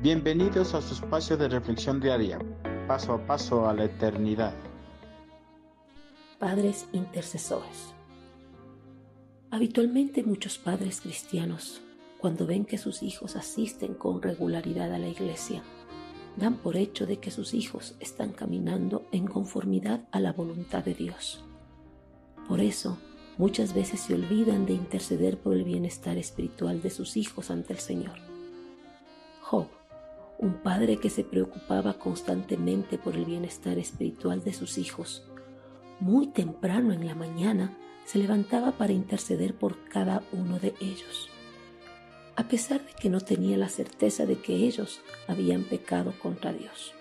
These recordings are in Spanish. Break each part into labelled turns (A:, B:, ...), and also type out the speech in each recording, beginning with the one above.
A: Bienvenidos a su espacio de reflexión diaria, paso a paso a la eternidad.
B: Padres intercesores. Habitualmente muchos padres cristianos, cuando ven que sus hijos asisten con regularidad a la iglesia, dan por hecho de que sus hijos están caminando en conformidad a la voluntad de Dios. Por eso, muchas veces se olvidan de interceder por el bienestar espiritual de sus hijos ante el Señor. Job un padre que se preocupaba constantemente por el bienestar espiritual de sus hijos. Muy temprano en la mañana se levantaba para interceder por cada uno de ellos, a pesar de que no tenía la certeza de que ellos habían pecado contra Dios.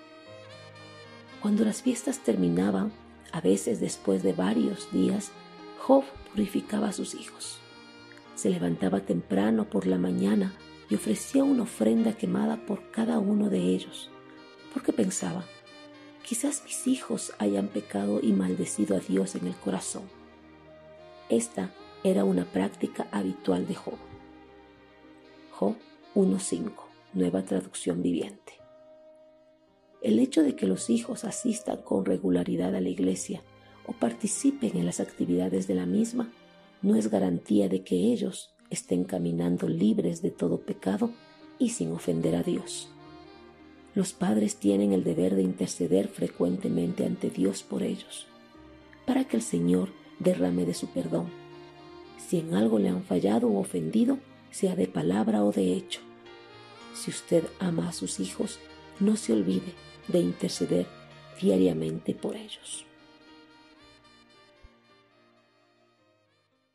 B: Cuando las fiestas terminaban, a veces después de varios días, Job purificaba a sus hijos. Se levantaba temprano por la mañana y ofrecía una ofrenda quemada por cada uno de ellos, porque pensaba, quizás mis hijos hayan pecado y maldecido a Dios en el corazón. Esta era una práctica habitual de Job. Job 1.5, nueva traducción viviente. El hecho de que los hijos asistan con regularidad a la iglesia o participen en las actividades de la misma no es garantía de que ellos estén caminando libres de todo pecado y sin ofender a Dios. Los padres tienen el deber de interceder frecuentemente ante Dios por ellos, para que el Señor derrame de su perdón. Si en algo le han fallado o ofendido, sea de palabra o de hecho. Si usted ama a sus hijos, no se olvide de interceder diariamente por ellos.